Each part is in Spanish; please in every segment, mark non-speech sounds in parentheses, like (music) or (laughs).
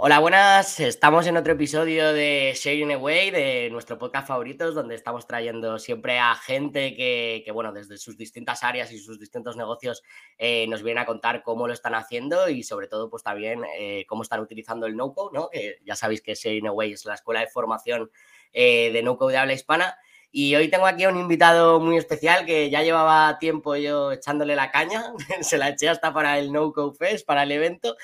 Hola, buenas. Estamos en otro episodio de Sharing Away, de nuestro podcast favoritos, donde estamos trayendo siempre a gente que, bueno, desde sus distintas áreas y sus distintos negocios eh, nos viene a contar cómo lo están haciendo y sobre todo, pues también eh, cómo están utilizando el no-code, ¿no? Que ya sabéis que Sharing Away es la escuela de formación eh, de no-code de habla hispana. Y hoy tengo aquí a un invitado muy especial que ya llevaba tiempo yo echándole la caña, (laughs) se la eché hasta para el No Code Fest, para el evento,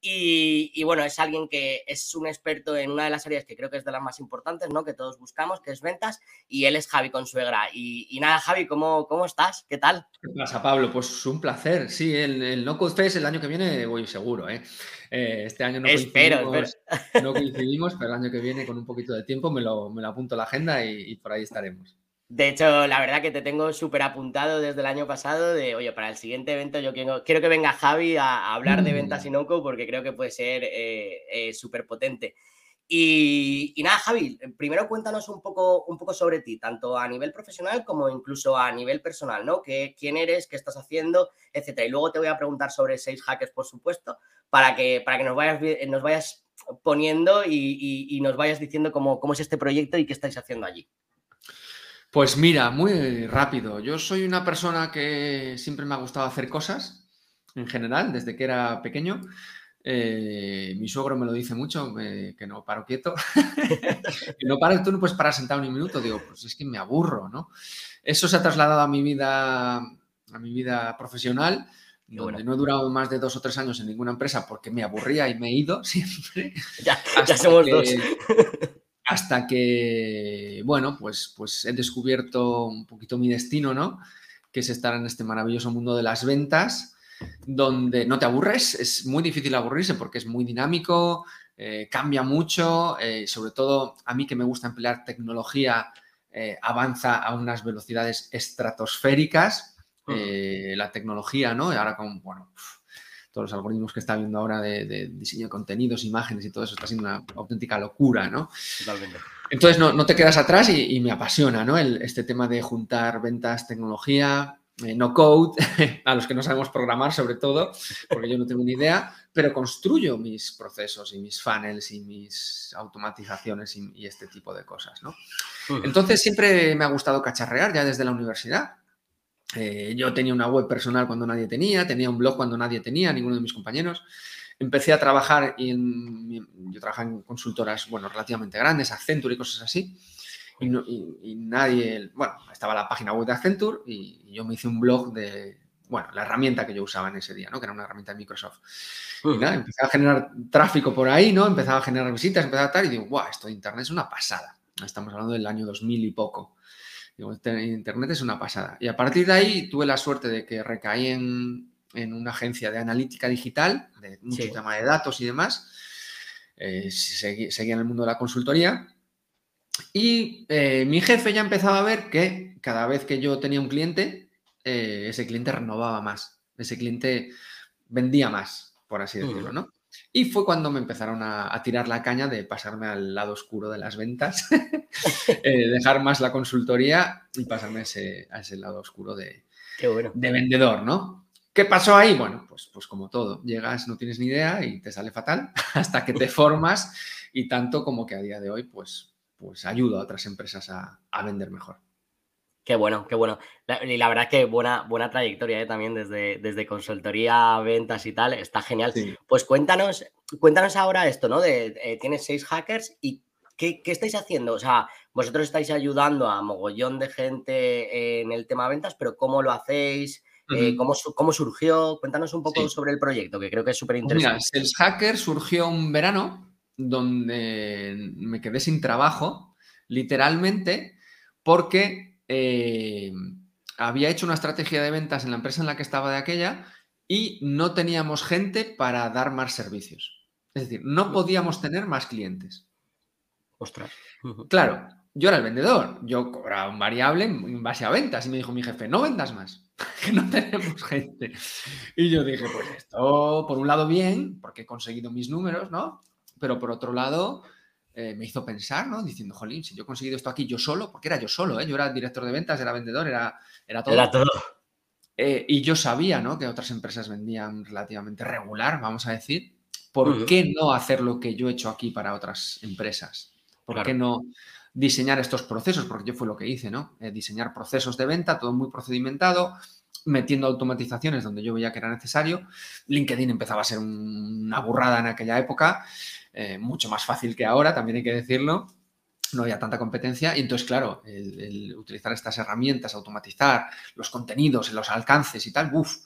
y, bueno, es alguien que es un experto en una de las áreas que creo que es de las más importantes, ¿no? Que todos buscamos, que es ventas, y él es Javi Consuegra. Y, y nada, Javi, ¿cómo, ¿cómo estás? ¿Qué tal? ¿Qué pasa, Pablo? Pues un placer. Sí, el, el No Code Fest el año que viene voy seguro, ¿eh? eh este año no espero, coincidimos, no coincidimos, pero el año que viene con un poquito de tiempo me lo, me lo apunto a la agenda y por ahí estaremos. De hecho, la verdad que te tengo súper apuntado desde el año pasado de, oye, para el siguiente evento yo quiero, quiero que venga Javi a, hablar de ventas mm. Inoco porque creo que puede ser eh, eh, súper potente. Y, nada, Javi, primero cuéntanos un poco, un poco sobre ti, tanto a nivel profesional como incluso a nivel personal, ¿no? ¿Qué, ¿Quién eres? ¿Qué estás haciendo? Etcétera. Y luego te voy a preguntar sobre seis hackers, por supuesto, para que, para que nos, vayas, nos vayas poniendo y, nos vayas diciendo cómo, cómo es este proyecto y qué estáis haciendo allí. Pues mira, muy rápido. Yo soy una persona que siempre me ha gustado hacer cosas, en general, desde que era pequeño. Eh, mi suegro me lo dice mucho, que no paro quieto. (laughs) no paro, tú no puedes parar sentado ni un minuto. Digo, pues es que me aburro, ¿no? Eso se ha trasladado a mi vida, a mi vida profesional, donde no he durado más de dos o tres años en ninguna empresa porque me aburría y me he ido (laughs) siempre. Ya, ya somos dos hasta que, bueno, pues, pues he descubierto un poquito mi destino, ¿no? Que es estar en este maravilloso mundo de las ventas, donde no te aburres, es muy difícil aburrirse porque es muy dinámico, eh, cambia mucho, eh, sobre todo a mí que me gusta emplear tecnología, eh, avanza a unas velocidades estratosféricas. la tecnología, ¿no? Y ahora con, bueno, todos los algoritmos que está viendo ahora de, diseño de contenidos, imágenes y todo eso está siendo una auténtica locura, ¿no? Totalmente. Entonces no, te quedas atrás y, me apasiona, ¿no? este tema de juntar ventas, tecnología, eh, no code, (laughs) a los que no sabemos programar sobre todo, porque yo no tengo ni idea, pero construyo mis procesos y mis funnels y mis automatizaciones y, y este tipo de cosas, ¿no? Entonces siempre me ha gustado cacharrear ya desde la universidad. Eh, yo tenía una web personal cuando nadie tenía, tenía un blog cuando nadie tenía, ninguno de mis compañeros. Empecé a trabajar y yo trabajaba en consultoras, bueno, relativamente grandes, Accenture y cosas así. Y, nadie, bueno, estaba la página web de Accenture y, yo me hice un blog de, bueno, la herramienta que yo usaba en ese día, ¿no? Que era una herramienta de Microsoft. Y nada, empecé a generar tráfico por ahí, ¿no? Empezaba a generar visitas, empezaba a tal y digo, guau, esto de Internet es una pasada. Estamos hablando del año 2000 y poco. Este Internet es una pasada. Y a partir de ahí tuve la suerte de que recaí en, una agencia de analítica digital, de mucho tema de datos y demás. Eh, seguía, en el mundo de la consultoría. Y eh, mi jefe ya empezaba a ver que cada vez que yo tenía un cliente, eh, ese cliente renovaba más, ese cliente vendía más, por así decirlo, ¿no? Y fue cuando me empezaron a, tirar la caña de pasarme al lado oscuro de las ventas, (laughs) eh, dejar más la consultoría y pasarme ese, a ese lado oscuro de, de vendedor, ¿no? ¿Qué pasó ahí? Bueno, pues, pues como todo, llegas, no tienes ni idea y te sale fatal (laughs) hasta que te (laughs) formas y tanto como que a día de hoy, pues, pues ayudo a otras empresas a, a vender mejor. Qué bueno, qué bueno. y la verdad es que buena, buena trayectoria ¿eh? también desde, desde consultoría, ventas y tal. Está genial. Pues cuéntanos, cuéntanos ahora esto, ¿no? De, eh, tienes seis hackers y ¿qué, estáis haciendo? O sea, vosotros estáis ayudando a mogollón de gente en el tema ventas, pero ¿cómo lo hacéis? Eh, ¿cómo, ¿cómo, surgió? Cuéntanos un poco sobre el proyecto, que creo que es súper interesante. mira, Sales Hacker surgió un verano donde me quedé sin trabajo, literalmente, porque eh, había hecho una estrategia de ventas en la empresa en la que estaba de aquella y no teníamos gente para dar más servicios. Es decir, no podíamos tener más clientes. Ostras. Claro, yo era el vendedor, yo cobraba un variable en base a ventas y me dijo mi jefe, no vendas más, (laughs) que no tenemos gente. Y yo dije, pues esto, por un lado bien, porque he conseguido mis números, ¿no? Pero por otro lado, eh, me hizo pensar, ¿no? Diciendo, jolín, si yo he conseguido esto aquí yo solo, porque era yo solo, ¿eh? Yo era director de ventas, era vendedor, era, era todo. Era todo. Eh, y yo sabía, ¿no? Que otras empresas vendían relativamente regular, vamos a decir. ¿por qué no hacer lo que yo he hecho aquí para otras empresas? ¿Por qué no diseñar estos procesos? Porque yo fue lo que hice, ¿no? Eh, diseñar procesos de venta, todo muy procedimentado, metiendo automatizaciones donde yo veía que era necesario. LinkedIn empezaba a ser una burrada en aquella época, eh, mucho más fácil que ahora, también hay que decirlo. No había tanta competencia y entonces, claro, el, utilizar estas herramientas, automatizar los contenidos, los alcances y tal, uff,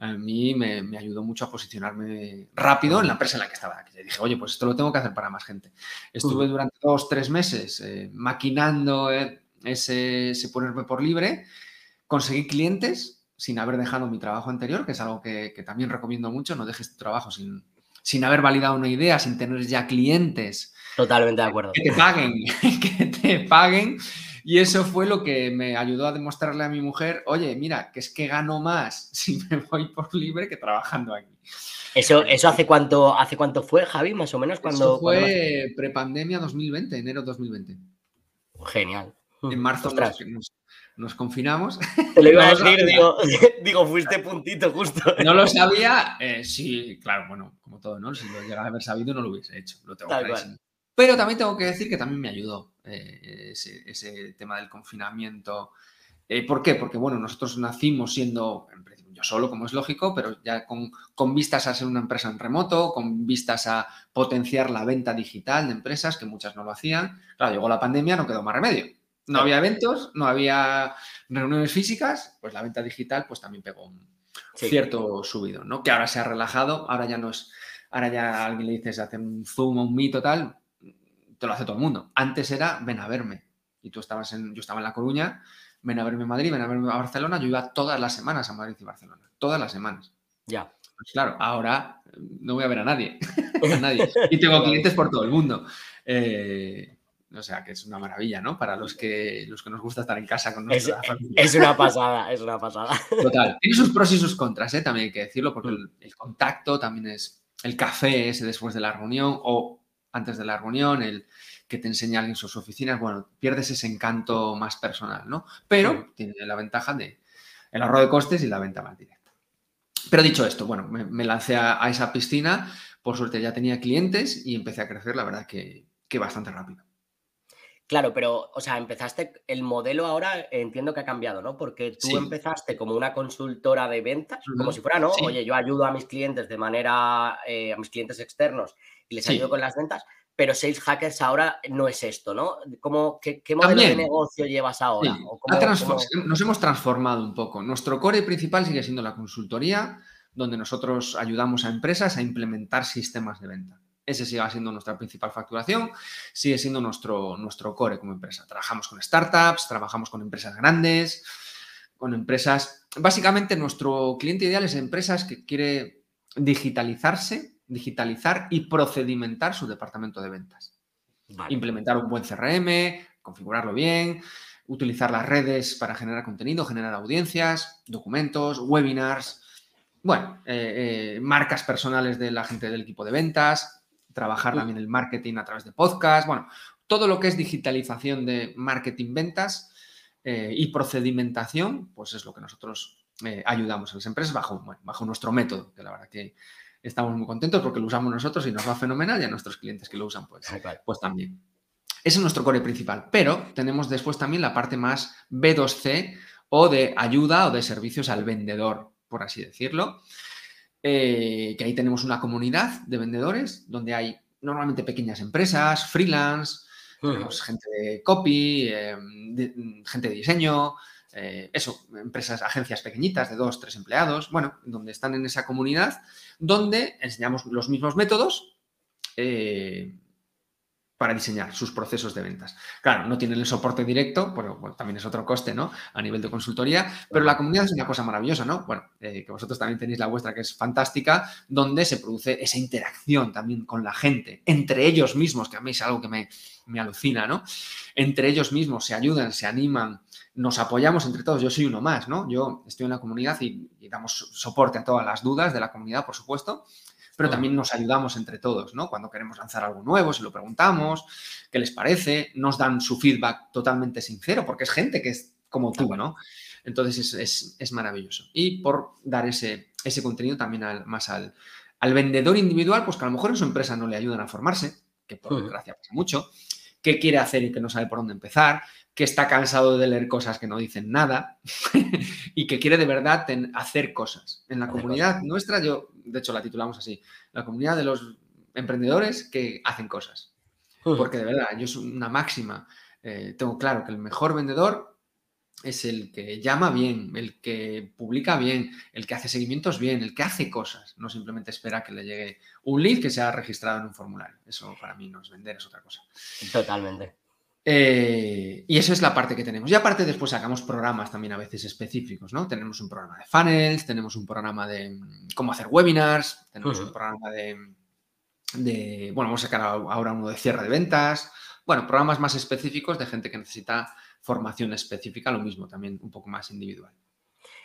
a mí me, ayudó mucho a posicionarme rápido en la empresa en la que estaba. Dije, oye, pues esto lo tengo que hacer para más gente. Estuve durante dos, tres meses eh, maquinando eh, ese, ese, ponerme por libre, conseguí clientes sin haber dejado mi trabajo anterior, que es algo que, también recomiendo mucho, no dejes tu trabajo sin, sin haber validado una idea, sin tener ya clientes. Totalmente de acuerdo. Que te paguen, (laughs) que te paguen y eso fue lo que me ayudó a demostrarle a mi mujer, oye, mira, que es que gano más (laughs) si me voy por libre que trabajando aquí. ¿Eso, eso hace, cuánto, hace cuánto fue, Javi, más o menos? Cuando, eso fue prepandemia 2020, enero 2020. Genial. En marzo nos, confinamos. (laughs) Te lo iba a decir, (laughs) digo, fuiste puntito justo. No lo sabía, eh, sí, claro, bueno, como todo, ¿no? Si lo llegara a haber sabido no lo hubiese hecho, lo tengo clarísimo. Pero también tengo que decir que también me ayudó eh, ese, tema del confinamiento. Eh, ¿Por qué? Porque, bueno, nosotros nacimos siendo, yo solo, como es lógico, pero ya con, con, vistas a ser una empresa en remoto, con vistas a potenciar la venta digital de empresas, que muchas no lo hacían. Claro, llegó la pandemia, no quedó más remedio. No había eventos, no había reuniones físicas, pues la venta digital pues también pegó un cierto subido, ¿no? Que ahora se ha relajado, ahora ya no es, ahora ya alguien le dices hacer un Zoom o un Meet o tal, te lo hace todo el mundo. Antes era ven a verme. Y tú estabas en, yo estaba en La Coruña, ven a verme en Madrid, ven a verme a Barcelona. Yo iba todas las semanas a Madrid y Barcelona. Todas las semanas. Ya. Pues claro, ahora no voy a ver a nadie. (laughs) a nadie. (laughs) Y tengo clientes por todo el mundo. Eh, o sea, que es una maravilla, ¿no? Para los que, los que nos gusta estar en casa con nuestra es, familia. Es una pasada, es una pasada. Total. Tiene sus pros y sus contras, ¿eh? También hay que decirlo, porque el, el contacto también es el café ese después de la reunión o antes de la reunión, el que te enseña alguien sus oficinas, bueno, pierdes ese encanto más personal, ¿no? Pero tiene la ventaja de el ahorro de costes y la venta más directa. Pero dicho esto, bueno, me, lancé a, esa piscina, por suerte ya tenía clientes y empecé a crecer, la verdad que, bastante rápido. Claro, pero, o sea, empezaste, el modelo ahora entiendo que ha cambiado, ¿no? Porque tú empezaste como una consultora de ventas, como si fuera, ¿no? Oye, yo ayudo a mis clientes de manera, eh, a mis clientes externos y les ayudo con las ventas, pero Sales Hackers ahora no es esto, ¿no? ¿Cómo, qué, modelo de negocio llevas ahora? Nos hemos transformado un poco. Nuestro core principal sigue siendo la consultoría, donde nosotros ayudamos a empresas a implementar sistemas de venta. Ese sigue siendo nuestra principal facturación, sigue siendo nuestro, nuestro core como empresa. Trabajamos con startups, trabajamos con empresas grandes, con empresas... Básicamente nuestro cliente ideal es empresas que quiere digitalizarse digitalizar y procedimentar su departamento de ventas. Implementar un buen CRM, configurarlo bien, utilizar las redes para generar contenido, generar audiencias, documentos, webinars, bueno, eh, eh, marcas personales de la gente del equipo de ventas, trabajar también el marketing a través de podcast, bueno, todo lo que es digitalización de marketing, ventas eh, y procedimentación, pues es lo que nosotros ayudamos a las empresas bajo, bajo nuestro método, que la verdad que estamos muy contentos porque lo usamos nosotros y nos va fenomenal y a nuestros clientes que lo usan pues, pues también. Ese es nuestro core principal, pero tenemos después también la parte más B2C o de ayuda o de servicios al vendedor, por así decirlo, eh, que ahí tenemos una comunidad de vendedores donde hay normalmente pequeñas empresas, freelance, gente de copy, eh, gente de diseño, eh, eso, empresas, agencias pequeñitas de dos, tres empleados, bueno, donde están en esa comunidad, donde enseñamos los mismos métodos eh, para diseñar sus procesos de ventas. Claro, no tienen el soporte directo, pero también es otro coste, ¿no? A nivel de consultoría, pero la comunidad es una cosa maravillosa, ¿no? Bueno, eh, que vosotros también tenéis la vuestra, que es fantástica, donde se produce esa interacción también con la gente, entre ellos mismos, que a mí es algo que me, me alucina, ¿no? Entre ellos mismos se ayudan, se animan, nos apoyamos entre todos. Yo soy uno más, ¿no? Yo estoy en la comunidad y, y damos soporte a todas las dudas de la comunidad, por supuesto, pero también nos ayudamos entre todos, ¿no? Cuando queremos lanzar algo nuevo, se lo preguntamos, qué les parece, nos dan su feedback totalmente sincero, porque es gente que es como tú, ¿no? Entonces es, maravilloso. Y por dar ese, ese contenido también más al, al vendedor individual, pues que a lo mejor en su empresa no le ayudan a formarse, que por desgracia pasa mucho, qué quiere hacer y que no sabe por dónde empezar, que está cansado de leer cosas que no dicen nada (laughs) y que quiere de verdad hacer cosas. En la comunidad nuestra, yo, de hecho la titulamos así, la comunidad de los emprendedores que hacen cosas. Porque de verdad, yo es una máxima. Eh, tengo claro que el mejor vendedor es el que llama bien, el que publica bien, el que hace seguimientos bien, el que hace cosas, no simplemente espera que le llegue un lead que se ha registrado en un formulario. Eso para mí no es vender, es otra cosa. Totalmente. Eh, y eso es la parte que tenemos. Y aparte después sacamos programas también a veces específicos, ¿no? Tenemos un programa de funnels, tenemos un programa de mm, cómo hacer webinars, tenemos un programa de, de, bueno, vamos a sacar ahora uno de cierre de ventas. Bueno, programas más específicos de gente que necesita formación específica, lo mismo, también un poco más individual.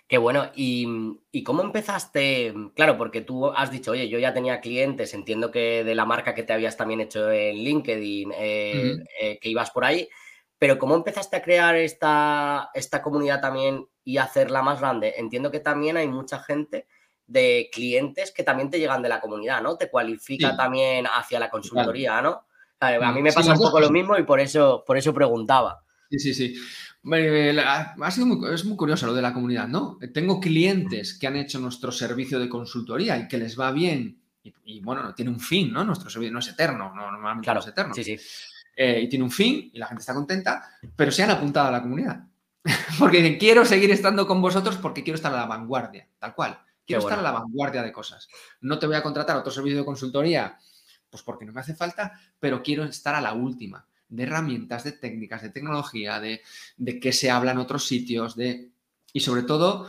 Qué bueno. ¿Y, cómo empezaste? Claro, porque tú has dicho, oye, yo ya tenía clientes, entiendo que de la marca que te habías también hecho en LinkedIn, eh, eh, que ibas por ahí, pero ¿cómo empezaste a crear esta, esta comunidad también y hacerla más grande? Entiendo que también hay mucha gente de clientes que también te llegan de la comunidad, ¿no? Te cualifica también hacia la consultoría, ¿no? A mí me pasa un poco lo mismo y por eso, por eso preguntaba. Sí, sí, sí. Ha sido muy, es muy curioso lo de la comunidad, ¿no? Tengo clientes que han hecho nuestro servicio de consultoría y que les va bien. Y, bueno, tiene un fin, ¿no? Nuestro servicio no es eterno, no, normalmente no es eterno. Sí, sí. Eh, y tiene un fin y la gente está contenta, pero se han apuntado a la comunidad. (laughs) porque dicen, quiero seguir estando con vosotros porque quiero estar a la vanguardia, tal cual. Quiero estar a la vanguardia de cosas. No te voy a contratar otro servicio de consultoría, pues porque no me hace falta, pero quiero estar a la última de herramientas, de técnicas, de tecnología, de, de qué se habla en otros sitios, de... Y sobre todo,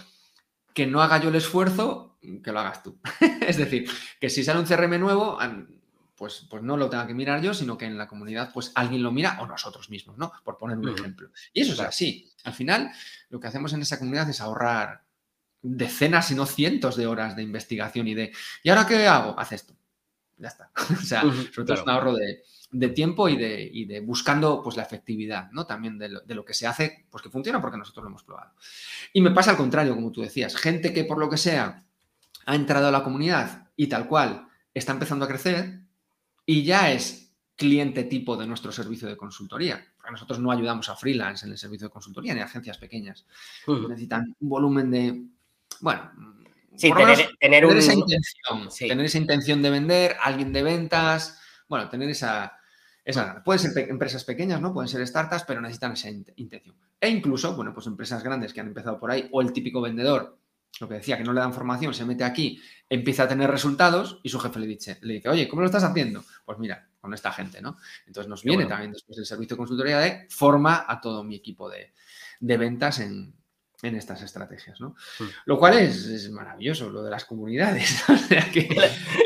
que no haga yo el esfuerzo, que lo hagas tú. (laughs) es decir, que si sale un CRM nuevo, pues, pues no lo tenga que mirar yo, sino que en la comunidad pues alguien lo mira o nosotros mismos, ¿no? Por poner un ejemplo. Y eso es así. Al final, lo que hacemos en esa comunidad es ahorrar decenas, si no cientos de horas de investigación y de, ¿y ahora qué hago? Haz esto. Ya está. (laughs) o sea, sobre todo es un ahorro de, de tiempo y de, de, buscando pues, la efectividad, ¿no? También de lo, que se hace, pues que funciona porque nosotros lo hemos probado. Y me pasa al contrario, como tú decías, gente que por lo que sea ha entrado a la comunidad y tal cual está empezando a crecer y ya es cliente tipo de nuestro servicio de consultoría. Porque nosotros no ayudamos a freelance en el servicio de consultoría ni a agencias pequeñas. Necesitan un volumen de, bueno, tener, esa intención, tener esa intención de vender, alguien de ventas, bueno, tener esa, Pueden ser empresas pequeñas, ¿no? Pueden ser startups, pero necesitan esa intención. E incluso, bueno, pues empresas grandes que han empezado por ahí, o el típico vendedor, lo que decía, que no le dan formación, se mete aquí, empieza a tener resultados y su jefe le dice, le dice, oye, ¿cómo lo estás haciendo? Pues mira, con esta gente, ¿no? Entonces nos viene también después el servicio de consultoría de forma a todo mi equipo de ventas en, en estas estrategias, ¿no? Mm. Lo cual es, maravilloso, lo de las comunidades. (laughs) o sea que,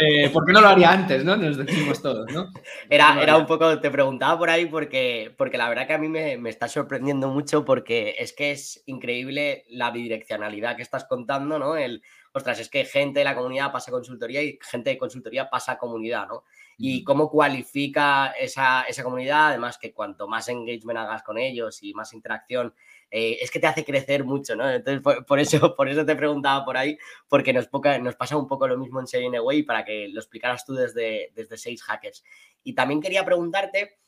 eh, ¿por qué no lo haría antes, no? Nos decimos todos, ¿no? Era, era un poco, te preguntaba por ahí porque, porque la verdad que a mí me, me, está sorprendiendo mucho porque es que es increíble la bidireccionalidad que estás contando, ¿no? El, ostras, es que gente de la comunidad pasa a consultoría y gente de consultoría pasa a comunidad, ¿no? Y cómo cualifica esa, esa comunidad, además que cuanto más engagement hagas con ellos y más interacción eh, es que te hace crecer mucho, ¿no? Entonces, por, eso, por eso te preguntaba por ahí, porque nos, nos pasa un poco lo mismo en Sharing Away para que lo explicaras tú desde, desde Sales Hackers. Y también quería preguntarte,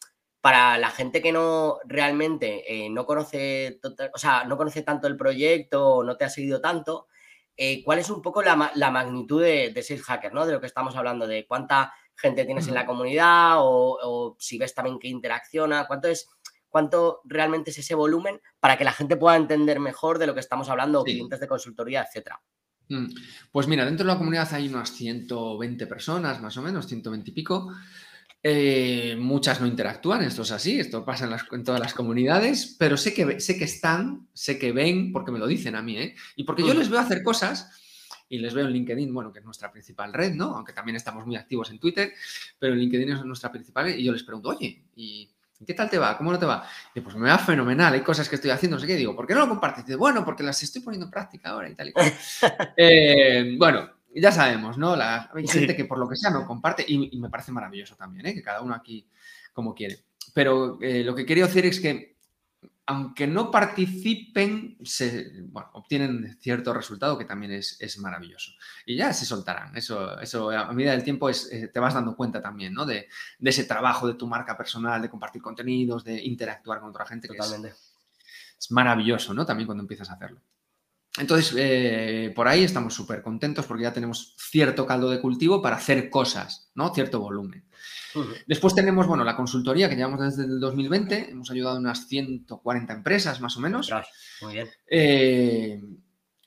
para la gente que no realmente eh, no conoce, o sea, no conoce tanto el proyecto o no te ha seguido tanto, eh, ¿cuál es un poco la, magnitud de, de Hackers, ¿no? De lo que estamos hablando, de cuánta gente tienes en la comunidad o, o si ves también que interacciona, cuánto es cuánto realmente es ese volumen para que la gente pueda entender mejor de lo que estamos hablando, clientes de consultoría, etcétera. Mm. Pues mira, dentro de la comunidad hay unas 120 personas, más o menos, 120 y pico. Eh, muchas no interactúan, esto es así, esto pasa en, todas las comunidades, pero sé que, sé que están, sé que ven, porque me lo dicen a mí, ¿eh? Y porque yo mm. les veo hacer cosas y les veo en LinkedIn, bueno, que es nuestra principal red, ¿no? Aunque también estamos muy activos en Twitter, pero en LinkedIn es nuestra principal red y yo les pregunto, oye, ¿y ¿Qué tal te va? ¿Cómo no te va? Y pues me va fenomenal, hay cosas que estoy haciendo, no sé qué. Digo, ¿por qué no lo compartes? Dice, bueno, porque las estoy poniendo en práctica ahora y tal y cual. (laughs) Eh, bueno, ya sabemos, ¿no? La, hay gente que por lo que sea no comparte y, me parece maravilloso también, ¿eh? Que cada uno aquí como quiere. Pero eh, lo que quería decir es que aunque no participen, se, obtienen cierto resultado que también es, maravilloso. Y ya se soltarán. Eso, eso a medida del tiempo es, eh, te vas dando cuenta también ¿no? de, ese trabajo de tu marca personal, de compartir contenidos, de interactuar con otra gente. Totalmente. es, maravilloso, ¿no? También cuando empiezas a hacerlo. Entonces, eh, por ahí estamos súper contentos porque ya tenemos cierto caldo de cultivo para hacer cosas, ¿no? Cierto volumen. Después tenemos, bueno, la consultoría que llevamos desde el 2020. Hemos ayudado a unas 140 empresas, más o menos. Muy bien. Eh,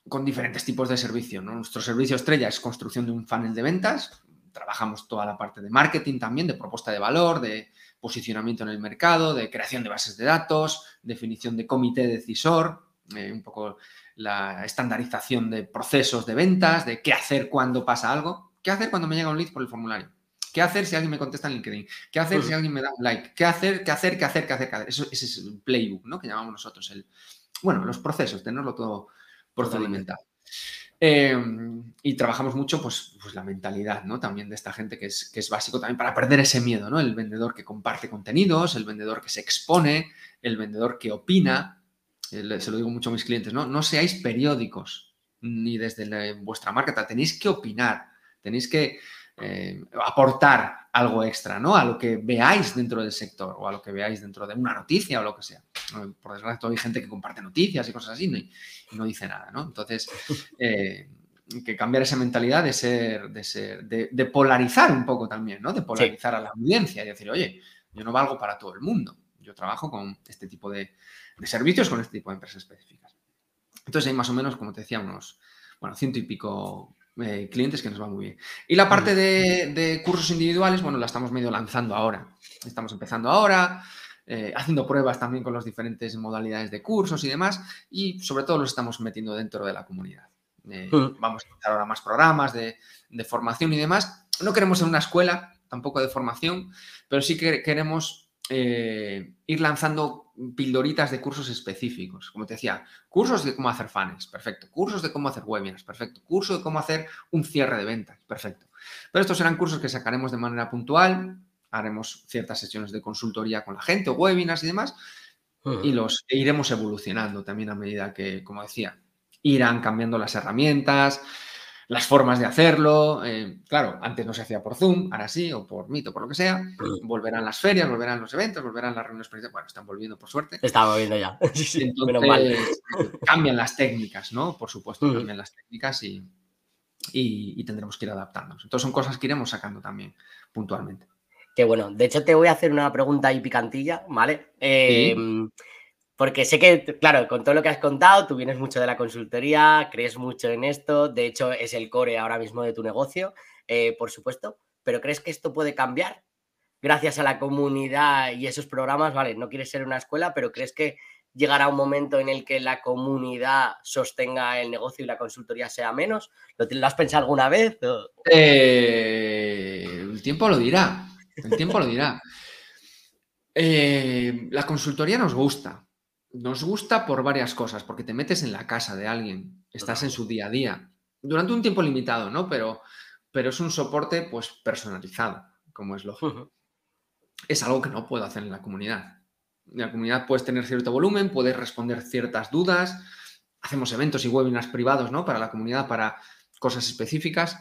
con diferentes tipos de servicio. Nuestro servicio estrella es construcción de un funnel de ventas. Trabajamos toda la parte de marketing también, de propuesta de valor, de posicionamiento en el mercado, de creación de bases de datos, definición de comité decisor, eh, un poco la estandarización de procesos de ventas, de qué hacer cuando pasa algo, qué hacer cuando me llega un lead por el formulario. ¿Qué hacer si alguien me contesta en LinkedIn? ¿Qué hacer si alguien me da un like? ¿Qué hacer, qué hacer, qué hacer, qué hacer? Qué hacer? Eso, ese es el playbook, ¿no? Que llamamos nosotros. El, bueno, los procesos, tenerlo todo procedimental. Eh, y trabajamos mucho, pues, pues, la mentalidad, ¿no? También de esta gente que es, que es básico también para perder ese miedo, ¿no? El vendedor que comparte contenidos, el vendedor que se expone, el vendedor que opina. Eh, se lo digo mucho a mis clientes, ¿no? No seáis periódicos ni desde vuestra marca, tenéis que opinar, tenéis que eh, aportar algo extra, ¿no? A lo que veáis dentro del sector o a lo que veáis dentro de una noticia o lo que sea. Por desgracia, hay gente que comparte noticias y cosas así y no dice nada, ¿no? Entonces, (laughs) eh, que cambiar esa mentalidad de ser, de ser, de, polarizar un poco también, ¿no? De polarizar a la audiencia y decir, oye, yo no valgo para todo el mundo. Yo trabajo con este tipo de, de servicios, con este tipo de empresas específicas. Entonces hay más o menos, como te decía, unos, bueno, ciento y pico eh, clientes que nos va muy bien. Y la parte de, cursos individuales, bueno, la estamos medio lanzando ahora. Estamos empezando ahora, eh, haciendo pruebas también con las diferentes modalidades de cursos y demás, y sobre todo los estamos metiendo dentro de la comunidad. Eh, vamos a empezar ahora más programas de, de, formación y demás. No queremos ser una escuela tampoco de formación, pero sí que queremos eh, ir lanzando pildoritas de cursos específicos. Como te decía, cursos de cómo hacer fans, perfecto. Cursos de cómo hacer webinars, perfecto. Curso de cómo hacer un cierre de ventas, perfecto. Pero estos serán cursos que sacaremos de manera puntual, haremos ciertas sesiones de consultoría con la gente, webinars y demás, y los iremos evolucionando también a medida que, como decía, irán cambiando las herramientas, las formas de hacerlo. Eh, claro, antes no se hacía por Zoom, ahora sí, o por Meet o por lo que sea. Volverán las ferias, volverán los eventos, volverán las reuniones Bueno, están volviendo por suerte. Están volviendo ya. (laughs) Entonces, cambian las técnicas, ¿no? Por supuesto, cambian las técnicas y, y, tendremos que ir adaptándonos. Entonces son cosas que iremos sacando también puntualmente. Qué bueno. De hecho, te voy a hacer una pregunta ahí picantilla, ¿vale? Eh, porque sé que, claro, con todo lo que has contado, tú vienes mucho de la consultoría, crees mucho en esto, de hecho es el core ahora mismo de tu negocio, eh, por supuesto, pero ¿crees que esto puede cambiar gracias a la comunidad y esos programas? Vale, no quieres ser una escuela, pero ¿crees que llegará un momento en el que la comunidad sostenga el negocio y la consultoría sea menos? ¿Lo, has pensado alguna vez? Eh, el tiempo lo dirá, el tiempo lo dirá. Eh, la consultoría nos gusta, nos gusta por varias cosas, porque te metes en la casa de alguien, estás en su día a día, durante un tiempo limitado, ¿no? Pero, pero es un soporte pues personalizado, como es lógico. Es algo que no puedo hacer en la comunidad. En la comunidad puedes tener cierto volumen, puedes responder ciertas dudas, hacemos eventos y webinars privados, ¿no? Para la comunidad, para cosas específicas,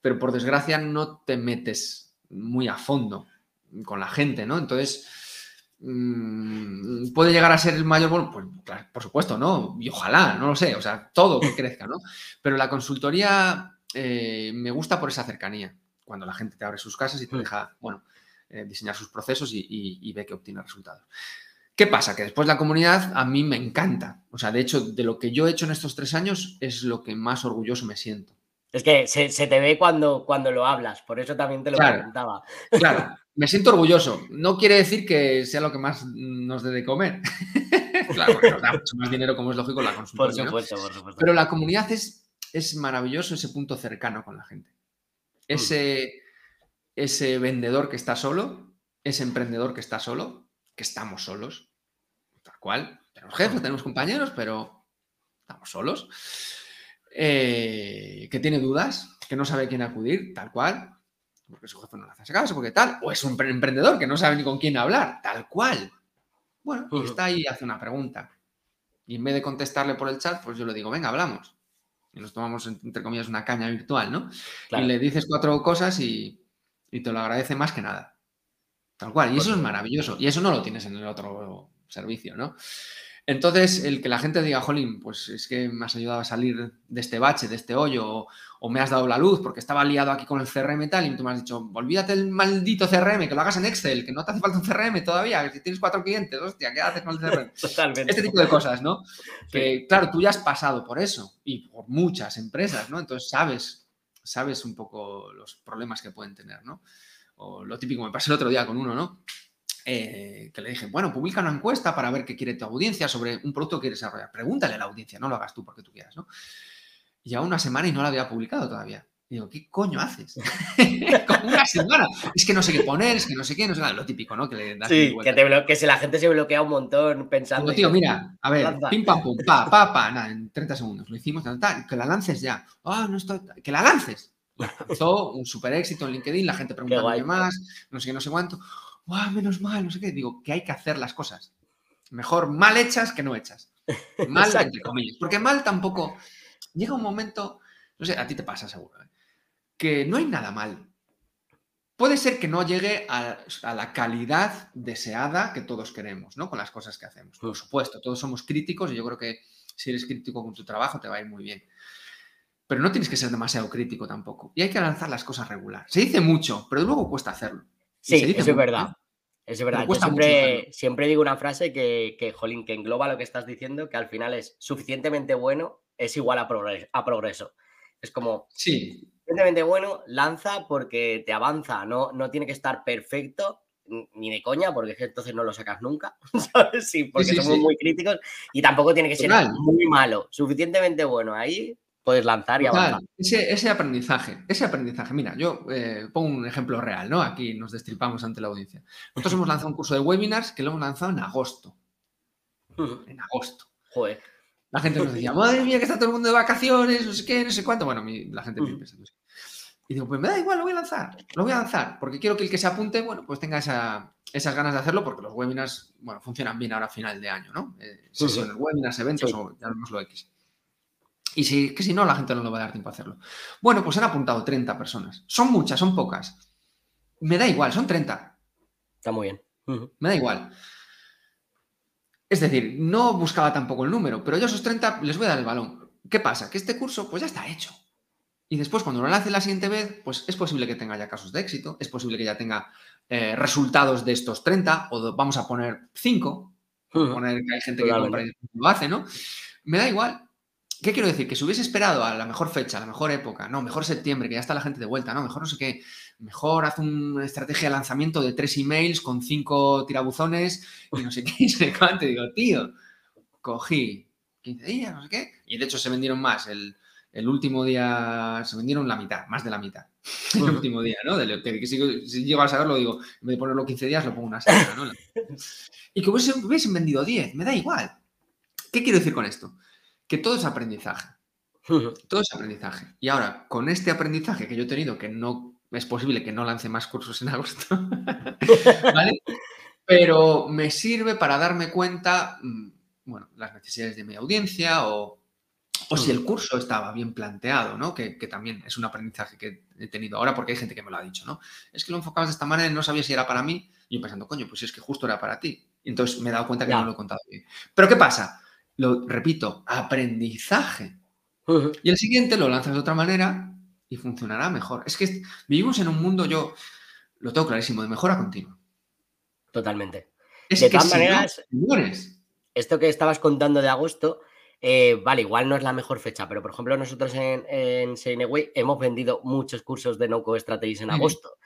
pero por desgracia no te metes muy a fondo con la gente, ¿no? Entonces, puede llegar a ser el mayor volumen, pues por supuesto, ¿no? Y ojalá, no lo sé, o sea, todo que crezca, ¿no? Pero la consultoría eh, me gusta por esa cercanía, cuando la gente te abre sus casas y te mm. deja, bueno, eh, diseñar sus procesos y, ve que obtiene resultados. ¿Qué pasa? Que después la comunidad a mí me encanta. O sea, de hecho, de lo que yo he hecho en estos tres años es lo que más orgulloso me siento. Es que se, te ve cuando, cuando lo hablas, por eso también te lo preguntaba. Claro, (laughs) me siento orgulloso. No quiere decir que sea lo que más nos dé de comer. (laughs) claro, nos da mucho más dinero, como es lógico, la consultoría. Por supuesto, por supuesto. Pero la comunidad es, es maravilloso ese punto cercano con la gente. Mm. Ese, ese vendedor que está solo, ese emprendedor que está solo, que estamos solos, tal cual. Tenemos jefes, tenemos compañeros, pero estamos solos. Eh, que tiene dudas, que no sabe quién acudir, tal cual porque su jefe no le hace caso, porque tal, o es un emprendedor que no sabe ni con quién hablar, tal cual. Bueno, está ahí y hace una pregunta. Y en vez de contestarle por el chat, pues yo le digo, venga, hablamos. Y nos tomamos, entre comillas, una caña virtual, ¿no? Y le dices cuatro cosas y, y te lo agradece más que nada. Tal cual. Y eso es maravilloso. Y eso no lo tienes en el otro servicio, ¿no? Entonces, el que la gente diga, jolín, pues es que me has ayudado a salir de este bache, de este hoyo, o, me has dado la luz porque estaba liado aquí con el CRM y tal, y tú me has dicho, olvídate el maldito CRM, que lo hagas en Excel, que no te hace falta un CRM todavía, que si tienes cuatro clientes, hostia, ¿qué haces con el CRM? (laughs) Totalmente. Este tipo de cosas, ¿no? Que, claro, tú ya has pasado por eso, y por muchas empresas, ¿no? Entonces sabes, sabes un poco los problemas que pueden tener, ¿no? O lo típico, me pasó el otro día con uno, ¿no? Eh, que le dije, bueno, publica una encuesta para ver qué quiere tu audiencia sobre un producto que quieres desarrollar. Pregúntale a la audiencia, no lo hagas tú porque tú quieras, ¿no? Ya una semana y no la había publicado todavía. Y digo, ¿qué coño haces? (laughs) (laughs) Como una semana. Es que no sé qué poner, es que no sé qué, no sé nada. Lo típico, ¿no? Que le das sí, que, te que si la gente se bloquea un montón pensando. tío, mira, a ver, pim pam pum, pa, pa, pa, nada, en 30 segundos. Lo hicimos, que la lances ya. Ah, no estoy. Que la lances. (laughs) Lanzó un super éxito en LinkedIn, la gente preguntando más, no sé qué, no sé cuánto. ¡Wow, menos mal! No sé qué. Digo, que hay que hacer las cosas. Mejor mal hechas que no hechas. (laughs) Mal, entre comillas. Porque mal tampoco. Llega un momento, no sé, a ti te pasa seguro, ¿eh? que no hay nada mal. Puede ser que no llegue a, la calidad deseada que todos queremos, ¿no? Con las cosas que hacemos. Por supuesto, todos somos críticos y yo creo que si eres crítico con tu trabajo te va a ir muy bien. Pero no tienes que ser demasiado crítico tampoco. Y hay que lanzar las cosas regular. Se dice mucho, pero luego cuesta hacerlo. Sí, eso es verdad. Es verdad. Yo siempre, siempre, digo una frase que, que, jolín, que engloba lo que estás diciendo, que al final es suficientemente bueno es igual a progreso. A progreso. Es como, sí. suficientemente bueno, lanza porque te avanza, no, no tiene que estar perfecto ni de coña, porque entonces no lo sacas nunca, (laughs) ¿sabes? Sí, porque somos muy críticos y tampoco tiene que ser muy malo, suficientemente bueno. Ahí puedes lanzar y avanzar. Ese, aprendizaje, ese aprendizaje, mira, yo eh, pongo un ejemplo real, ¿no? Aquí nos destripamos ante la audiencia. Nosotros hemos lanzado un curso de webinars que lo hemos lanzado en agosto. En agosto. Joder. La gente nos decía, madre mía, que está todo el mundo de vacaciones, no sé qué, no sé cuánto. Bueno, la gente me piensa. Y digo, pues me da igual, lo voy a lanzar, lo voy a lanzar, porque quiero que el que se apunte, bueno, pues tenga esas ganas de hacerlo, porque los webinars, bueno, funcionan bien ahora a final de año, ¿no? Eh, sesiones, webinars, eventos o llamémoslo X. Y si, que si no, la gente no le va a dar tiempo a hacerlo. Bueno, pues han apuntado 30 personas. Son muchas, son pocas. Me da igual, son 30. Está muy bien. Me da igual. Es decir, no buscaba tampoco el número, pero yo a esos 30 les voy a dar el balón. ¿Qué pasa? Que este curso pues ya está hecho. Y después cuando lo lance la siguiente vez, pues es posible que tenga ya casos de éxito, es posible que ya tenga eh, resultados de estos 30, o vamos a poner 5, poner que hay gente que compra y lo hace, ¿no? Me da igual. ¿Qué quiero decir? Que si hubiese esperado a la mejor fecha, a la mejor época, no, mejor septiembre, que ya está la gente de vuelta, no, mejor no sé qué, mejor haz una estrategia de lanzamiento de tres emails con cinco tirabuzones y no sé qué, (laughs) y sé cuánto. digo, tío, cogí 15 días, no sé qué, y de hecho se vendieron más. El, último día se vendieron la mitad, más de la mitad. (laughs) El último día, ¿no? que si, si, llego a saberlo, digo, en vez de ponerlo 15 días, lo pongo una semana, ¿no? (laughs) Y que hubiesen, hubiesen vendido 10, me da igual. ¿Qué quiero decir con esto? Que todo es aprendizaje. Todo es aprendizaje. Y ahora, con este aprendizaje que yo he tenido, que no es posible que no lance más cursos en agosto, (laughs) ¿vale? Pero me sirve para darme cuenta, mm, bueno, las necesidades de mi audiencia o, o si el curso estaba bien planteado, ¿no? Que, también es un aprendizaje que he tenido ahora porque hay gente que me lo ha dicho, ¿no? Es que lo enfocabas de esta manera y no sabía si era para mí. Y yo pensando, coño, pues es que justo era para ti. Y entonces me he dado cuenta que no lo he contado bien. Pero ¿qué pasa? Lo repito, aprendizaje. Y el siguiente lo lanzas de otra manera y funcionará mejor. Es que vivimos en un mundo, yo lo tengo clarísimo, de mejora continua. Totalmente. de todas maneras, esto que estabas contando de agosto, eh, vale, igual no es la mejor fecha, pero por ejemplo, nosotros en, en hemos vendido muchos cursos de No-Code Strategies en agosto.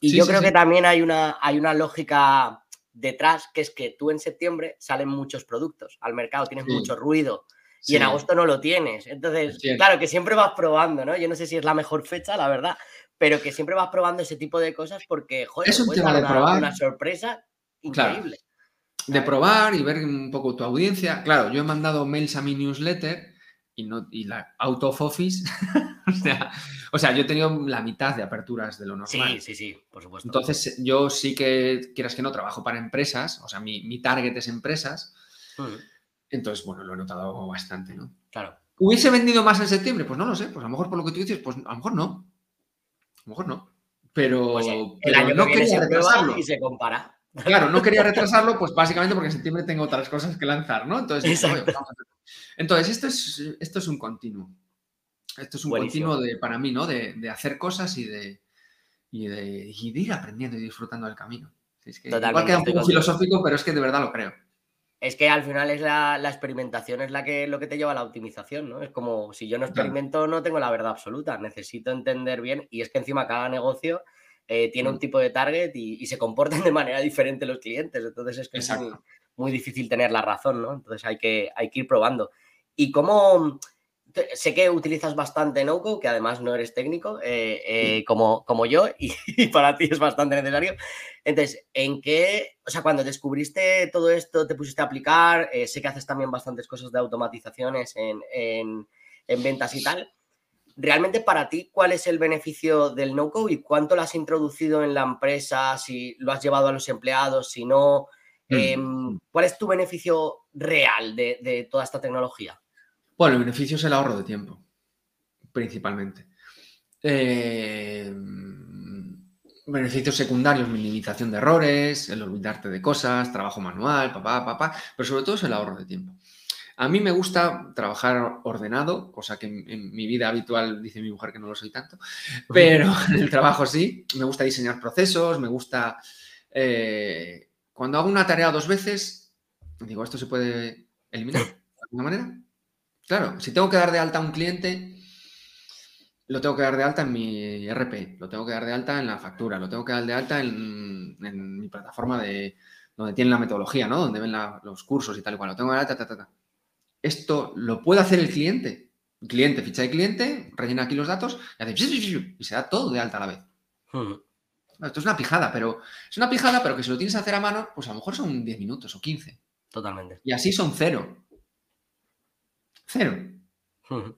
Y yo creo que también hay una, hay una lógica detrás, que es que tú en septiembre salen muchos productos al mercado, tienes mucho ruido y en agosto no lo tienes. Entonces, claro, que siempre vas probando, ¿no? Yo no sé si es la mejor fecha, la verdad, pero que siempre vas probando ese tipo de cosas porque, joder, es un tema de probar. una sorpresa increíble. De probar y ver un poco tu audiencia. Claro, yo he mandado mails a mi newsletter y, no, y la out of office, o, sea, yo he tenido la mitad de aperturas de lo normal. Sí, sí, sí, por supuesto. Entonces, yo sí que, quieras que no, trabajo para empresas, o sea, mi, mi target es empresas. Mm. Entonces, bueno, lo he notado bastante, ¿no? Claro. ¿Hubiese vendido más en septiembre? Pues no lo sé, pues a lo mejor por lo que tú dices, pues a lo mejor no. A lo mejor no. Pero, pues el, año no quería retrasarlo. Y se compara. Claro, no quería retrasarlo, pues básicamente porque en septiembre tengo otras cosas que lanzar, ¿no? Entonces, (laughs) entonces esto, es, esto es un continuo. Esto es un continuo de, para mí, ¿no? De, hacer cosas y de, y de, ir aprendiendo y disfrutando del camino. Es que igual queda un poco filosófico, pero es que de verdad lo creo. Es que al final es la, experimentación es la que, lo que te lleva a la optimización, ¿no? Es como si yo no experimento no tengo la verdad absoluta, necesito entender bien y es que encima cada negocio eh, tiene un mm. tipo de target y, se comportan de manera diferente los clientes. Entonces es que es muy, difícil tener la razón, ¿no? Entonces hay que, hay que ir probando. ¿Y cómo...? Sé que utilizas bastante NoCo, que además no eres técnico, eh, eh, como, como yo, (laughs) y, para ti es bastante necesario. Entonces, ¿en qué, o sea, cuando descubriste todo esto, te pusiste a aplicar? sé que haces también bastantes cosas de automatizaciones en, en, en ventas y tal realmente para ti, ¿cuál es el beneficio del no-code y cuánto lo has introducido en la empresa? Si lo has llevado a los empleados, si no. Mm. Em, ¿Cuál es tu beneficio real de, toda esta tecnología? Bueno, el beneficio es el ahorro de tiempo, principalmente. Em, beneficios secundarios, minimización de errores, el olvidarte de cosas, trabajo manual, papá, papá, pero sobre todo es el ahorro de tiempo. A mí me gusta trabajar ordenado, cosa que en, mi vida habitual dice mi mujer que no lo soy tanto, pero (laughs) en el trabajo sí. Me gusta diseñar procesos, me gusta... Eh, cuando hago una tarea dos veces, digo, ¿esto se puede eliminar de alguna manera? Claro, si tengo que dar de alta a un cliente, lo tengo que dar de alta en mi RP, lo tengo que dar de alta en la factura, lo tengo que dar de alta en, mi plataforma de donde tienen la metodología, ¿no? Donde ven los cursos y tal y cual. Lo tengo que dar de alta, ta, ta, ta. Esto lo puede hacer el cliente. El cliente, ficha de cliente, rellena aquí los datos y, hace y se da todo de alta a la vez. Esto es una pijada, pero es una pijada, pero que si lo tienes que hacer a mano, pues a lo mejor son 10 minutos o 15. Totalmente. Y así son cero. Cero.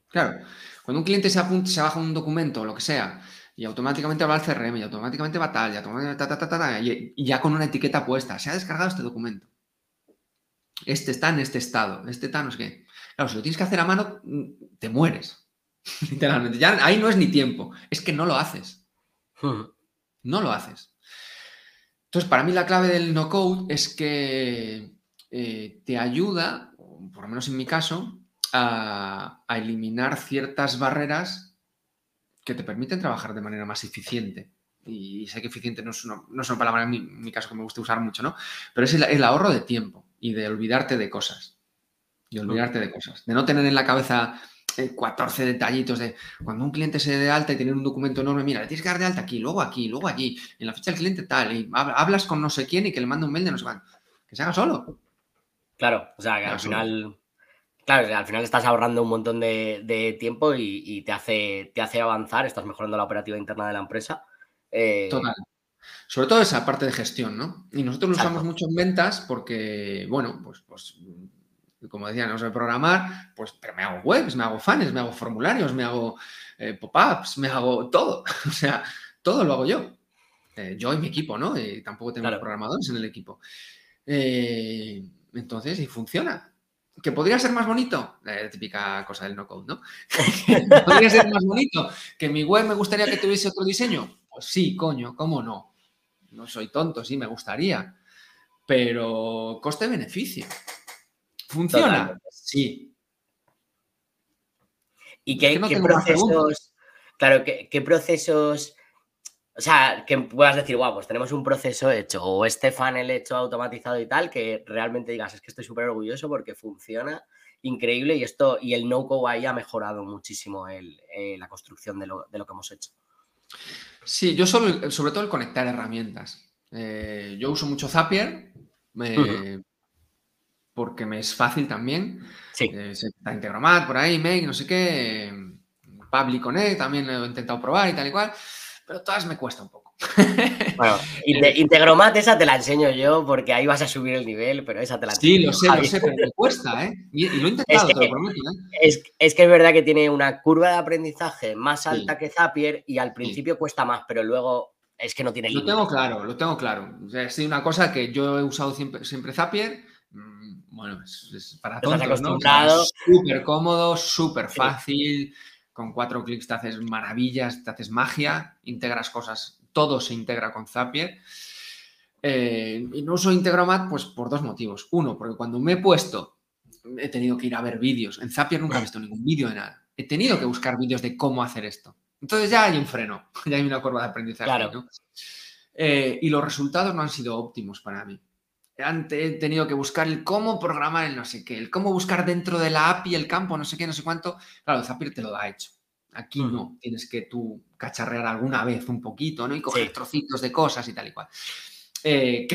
Claro. Cuando un cliente se, apunta, se baja un documento o lo que sea, y automáticamente va al CRM, y automáticamente va tal, y, automáticamente y ya con una etiqueta puesta, se ha descargado este documento este está en este estado, este está no sé qué. Claro, si lo tienes que hacer a mano, mm, te mueres. (laughs) Literalmente. Ya ahí no es ni tiempo, es que no lo haces. No lo haces. Entonces, para mí la clave del no code es que eh, te ayuda, por lo menos en mi caso, a, eliminar ciertas barreras que te permiten trabajar de manera más eficiente. Y sé que eficiente no es una, no es una palabra en mi, caso que me gusta usar mucho, ¿no? Pero es el ahorro de tiempo y de olvidarte de cosas. Y olvidarte de cosas. De no tener en la cabeza 14 eh, detallitos de cuando un cliente se dé de alta y tiene un documento enorme, mira, le tienes que dar de alta aquí, luego aquí, luego allí, en la ficha del cliente tal, y hablas con no sé quién y que le manda un mail de no sé cuándo. Que se haga solo. Claro, o sea, que al final. Claro, al final estás ahorrando un montón de, tiempo y, te, hace, te hace avanzar, estás mejorando la operativa interna de la empresa. Eh, Total. Sobre todo esa parte de gestión, ¿no? Y nosotros lo usamos mucho en ventas porque, bueno, pues, pues como decía, no sé programar, pues, pero me hago webs, me hago fans, me hago formularios, me hago eh, pop-ups, me hago todo. (laughs) o sea, todo lo hago yo. Eh, yo y mi equipo, ¿no? Y tampoco tengo programadores en el equipo. Eh, entonces, y funciona. ¿Que podría ser más bonito? La típica cosa del no-code, ¿no? (laughs) ¿Podría ser más bonito? ¿Que mi web me gustaría que tuviese otro diseño? Pues sí, coño, ¿cómo no? no soy tonto, sí, me gustaría. Pero coste-beneficio. ¿Funciona? Sí. ¿Y qué, procesos? Claro, ¿qué, procesos? O sea, que puedas decir, guau, pues tenemos un proceso hecho, o este funnel hecho automatizado y tal, que realmente digas, es que estoy súper orgulloso porque funciona increíble y esto, y el no-code ahí ha mejorado muchísimo eh, la construcción de lo, de lo que hemos hecho. Sí, yo solo, sobre todo el conectar herramientas. Eh, yo uso mucho Zapier porque me es fácil también. Sí. Eh, está Integromat por ahí, Make, no sé qué. Public Connect también lo he intentado probar y tal y cual. Pero todas me cuesta un poco. (laughs) Bueno, Integromat esa te la enseño yo porque ahí vas a subir el nivel, pero esa te la enseño. Sí, lo sé, lo sé, pero me cuesta, ¿eh? Y, lo he intentado, es que, te lo prometo, ¿eh? Es, que es verdad que tiene una curva de aprendizaje más alta que Zapier y al principio cuesta más, pero luego es que no tiene Lo tengo claro, lo tengo claro. O sea, es una cosa que yo he usado siempre, siempre Zapier. Bueno, es, para todos, ¿no? Súper cómodo, súper fácil. Con cuatro clics te haces maravillas, te haces magia, integras cosas, todo se integra con Zapier. Eh, y no uso Integromat pues por dos motivos. Uno, porque cuando me he puesto, he tenido que ir a ver vídeos. En Zapier nunca he visto ningún vídeo de nada. He tenido que buscar vídeos de cómo hacer esto. Entonces ya hay un freno, (laughs) ya hay una curva de aprendizaje. Eh, y los resultados no han sido óptimos para mí. He tenido que buscar el cómo programar el no sé qué, el cómo buscar dentro de la API el campo, no sé qué, no sé cuánto. Claro, Zapier te lo da hecho. Aquí no, tienes que tú cacharrear alguna vez un poquito, ¿no? Y coger trocitos de cosas y tal y cual. Eh,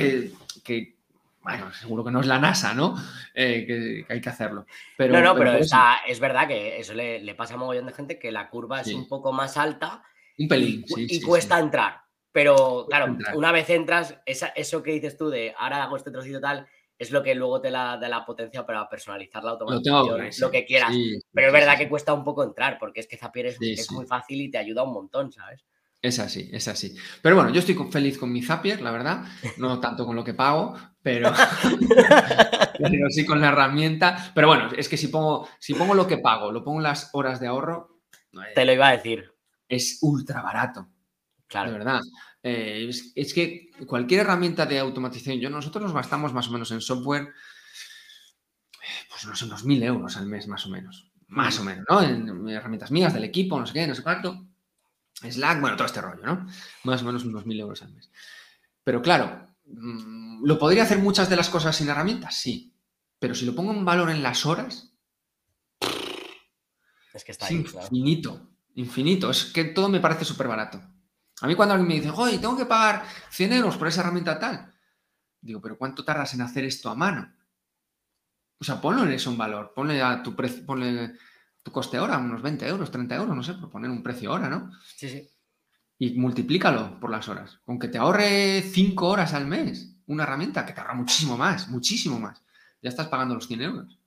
que, bueno, seguro que no es la NASA, ¿no? Eh, que, hay que hacerlo. Pero, no, no, pero, es verdad que eso le, pasa a un mogollón de gente, que la curva es un poco más alta. Un pelín, y, cuesta entrar. Pero claro, una vez entras, eso que dices tú de ahora hago este trocito tal, es lo que luego te da la potencia para personalizar la automatización, lo, que quieras. Pero es verdad que cuesta un poco entrar, porque es que Zapier es muy fácil y te ayuda un montón, ¿sabes? Es así, es así. Pero bueno, yo estoy feliz con mi Zapier, la verdad. No tanto con lo que pago, (laughs) pero, sí con la herramienta. Pero bueno, es que si pongo, si pongo lo que pago, lo pongo en las horas de ahorro. Te lo iba a decir. Es ultra barato. Claro. De verdad. Eh, es, que cualquier herramienta de automatización, yo nosotros nos gastamos más o menos en software, pues no sé, unos mil euros al mes más o menos. Más o menos, ¿no? En herramientas mías, del equipo, no sé qué, no sé cuánto. Slack, bueno, todo este rollo, ¿no? Más o menos unos mil euros al mes. Pero claro, mm, ¿lo podría hacer muchas de las cosas sin herramientas? Sí. Pero si lo pongo en valor en las horas, es que está infinito, infinito. Es que todo me parece súper barato. A mí cuando alguien me dice, oye, tengo que pagar 100 euros por esa herramienta tal, digo, pero ¿cuánto tardas en hacer esto a mano? O sea, ponlo en eso un valor, ponle a tu precio, ponle tu coste hora, unos 20 euros, 30 euros, no sé, por poner un precio hora, ¿no? Sí, sí. Y multiplícalo por las horas. Aunque te ahorre 5 horas al mes, una herramienta que te ahorra muchísimo más, muchísimo más. Ya estás pagando los 100 euros.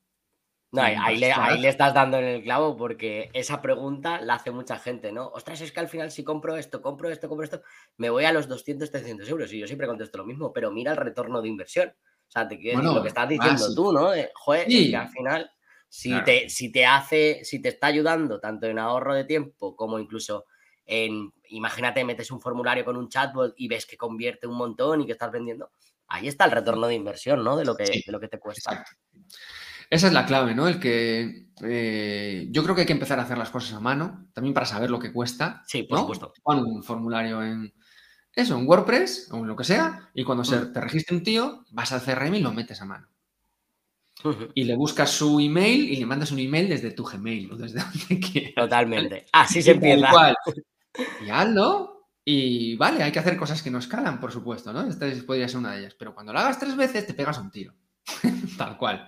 No, ahí, le, ahí, le, estás dando en el clavo porque esa pregunta la hace mucha gente, ¿no? Ostras, es que al final si compro esto, compro esto, compro esto, me voy a los 200, 300 euros. Y yo siempre contesto lo mismo, pero mira el retorno de inversión. O sea, te quiero lo que estás diciendo tú, ¿no? joder, que al final si, te, si te hace, si te está ayudando tanto en ahorro de tiempo como incluso en, imagínate, metes un formulario con un chatbot y ves que convierte un montón y que estás vendiendo, ahí está el retorno de inversión, ¿no? De lo que, de lo que te cuesta. Esa es la clave, ¿no? El que eh, yo creo que hay que empezar a hacer las cosas a mano, también para saber lo que cuesta. Sí, por supuesto. Pon un formulario en eso, en WordPress o en lo que sea, y cuando se, te registre un tío, vas al CRM y lo metes a mano. Y le buscas su email y le mandas un email desde tu Gmail o desde (laughs) donde quieras. Totalmente. Así se empieza. (laughs) Y hazlo. Y vale, hay que hacer cosas que no escalan, por supuesto, ¿no? Esta podría ser una de ellas. Pero cuando lo hagas tres veces, te pegas un tiro. (laughs) Tal cual.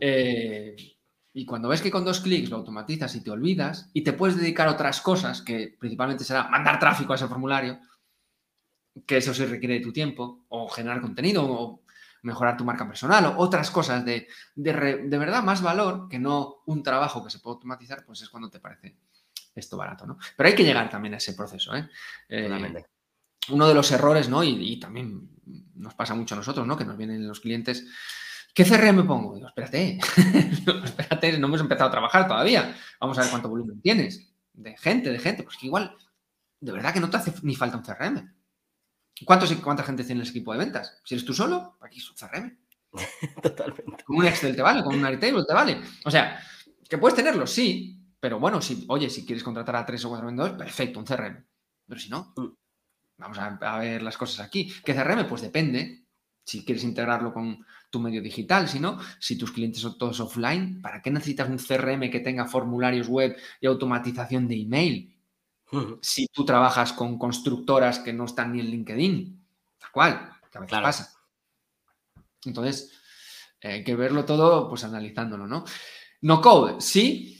Eh, y cuando ves que con dos clics lo automatizas y te olvidas y te puedes dedicar a otras cosas, que principalmente será mandar tráfico a ese formulario, que eso sí requiere de tu tiempo, o generar contenido, o mejorar tu marca personal o otras cosas de, de, verdad más valor que no un trabajo que se puede automatizar, pues es cuando te parece esto barato, ¿no? Pero hay que llegar también a ese proceso, ¿eh? eh uno de los errores, ¿no? Y, también nos pasa mucho a nosotros, ¿no? Que nos vienen los clientes. ¿Qué CRM pongo? Digo, espérate, (laughs) espérate, no hemos empezado a trabajar todavía. Vamos a ver cuánto volumen tienes de gente, de gente. Pues que igual, de verdad que no te hace ni falta un CRM. ¿Cuántos, ¿Cuánta gente tiene el equipo de ventas? Si eres tú solo, aquí es un CRM. (laughs) Totalmente. Con un Excel te vale, con un Airtable te vale. O sea, que puedes tenerlo, sí, pero bueno, si, oye, si quieres contratar a tres o cuatro vendedores, perfecto, un CRM. Pero si no, mm. vamos a, ver las cosas aquí. ¿Qué CRM? Pues depende. Si quieres integrarlo con tu medio digital, si no, si tus clientes son todos offline, ¿para qué necesitas un CRM que tenga formularios web y automatización de email? si tú trabajas con constructoras que no están ni en LinkedIn. Tal cual, que a veces pasa. Entonces, eh, hay que verlo todo, pues analizándolo, ¿no? No code, sí,